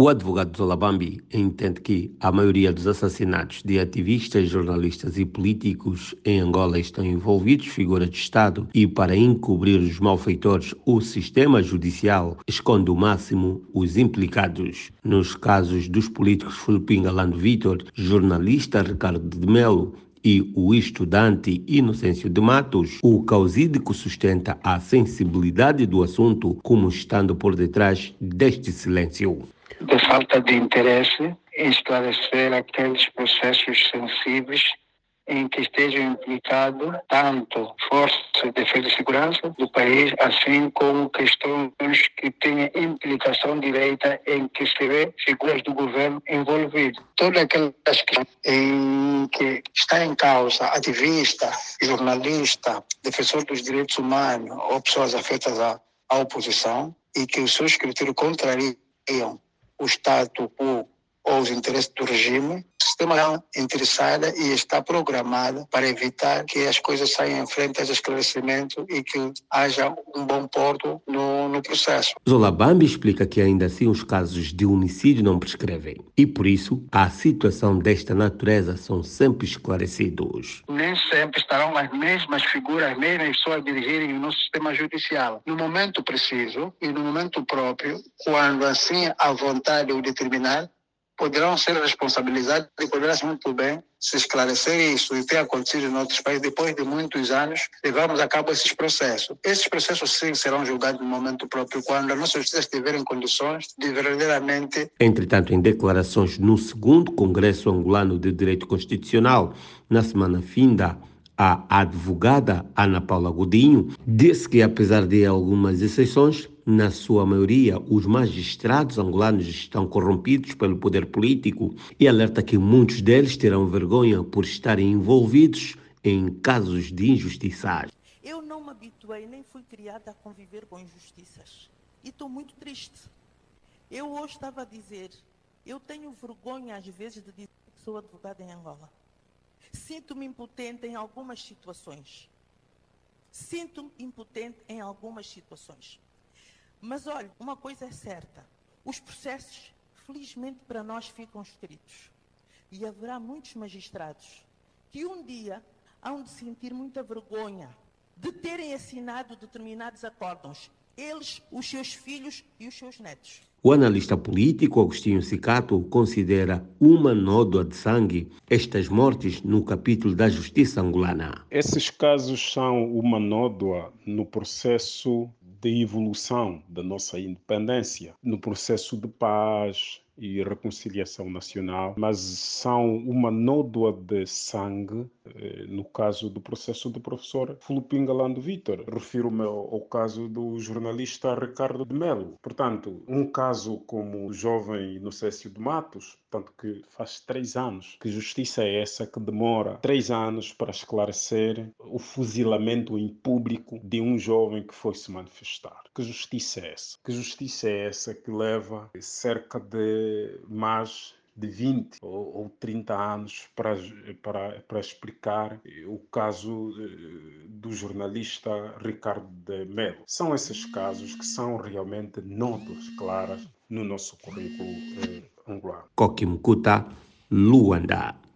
O advogado Zolabambi entende que a maioria dos assassinatos de ativistas, jornalistas e políticos em Angola estão envolvidos figuras de Estado e, para encobrir os malfeitores, o sistema judicial esconde o máximo os implicados. Nos casos dos políticos Filipim Galando Vitor, jornalista Ricardo de Melo e o estudante Inocêncio de Matos, o causídico sustenta a sensibilidade do assunto como estando por detrás deste silêncio de falta de interesse em esclarecer aqueles processos sensíveis em que estejam implicados tanto forças de defesa e segurança do país, assim como questões que têm implicação direta em que se vê figuras do governo envolvidas. Todas aquelas questões em que está em causa ativista, jornalista, defensor dos direitos humanos ou pessoas afetas à, à oposição e que os seus critérios contrariam o Estado ou, ou os interesses do regime, é interessada e está programada para evitar que as coisas saiam em frente aos esclarecimentos e que haja um bom porto no, no processo. Zola Bambi explica que ainda assim os casos de homicídio não prescrevem e por isso a situação desta natureza são sempre esclarecidos. Nem sempre estarão as mesmas figuras, as mesmas pessoas dirigirem o nosso sistema judicial. No momento preciso e no momento próprio, quando assim a vontade o determinar, poderão ser responsabilizados e poderá muito bem se esclarecer isso e ter acontecido em outros países depois de muitos anos levamos a cabo esses processos. Esses processos sim serão julgados no momento próprio quando a nossa justiça estiver em condições de verdadeiramente. Entretanto, em declarações no segundo Congresso Angolano de Direito Constitucional, na semana finda, a advogada Ana Paula Godinho disse que, apesar de algumas exceções, na sua maioria, os magistrados angolanos estão corrompidos pelo poder político e alerta que muitos deles terão vergonha por estarem envolvidos em casos de injustiças. Eu não me habituei nem fui criada a conviver com injustiças e estou muito triste. Eu hoje estava a dizer, eu tenho vergonha às vezes de dizer que sou advogada em Angola. Sinto-me impotente em algumas situações. Sinto-me impotente em algumas situações. Mas olha, uma coisa é certa: os processos, felizmente para nós, ficam escritos. E haverá muitos magistrados que um dia hão de sentir muita vergonha de terem assinado determinados acórdãos, eles, os seus filhos e os seus netos. O analista político Agostinho Sicato considera uma nódoa de sangue estas mortes no capítulo da justiça angolana. Esses casos são uma nódoa no processo de evolução da nossa independência, no processo de paz, e reconciliação nacional, mas são uma nódoa de sangue, eh, no caso do processo do professor Filipim Galando Vitor. Refiro-me ao caso do jornalista Ricardo de Melo. Portanto, um caso como o jovem Inocêncio de Matos, tanto que faz três anos. Que justiça é essa que demora três anos para esclarecer o fuzilamento em público de um jovem que foi se manifestar? Que justiça é essa? Que justiça é essa que leva cerca de mais de 20 ou, ou 30 anos para, para, para explicar o caso eh, do jornalista Ricardo de Melo. São esses casos que são realmente notas claras no nosso currículo eh, angolano. Koki Mkuta, Luanda.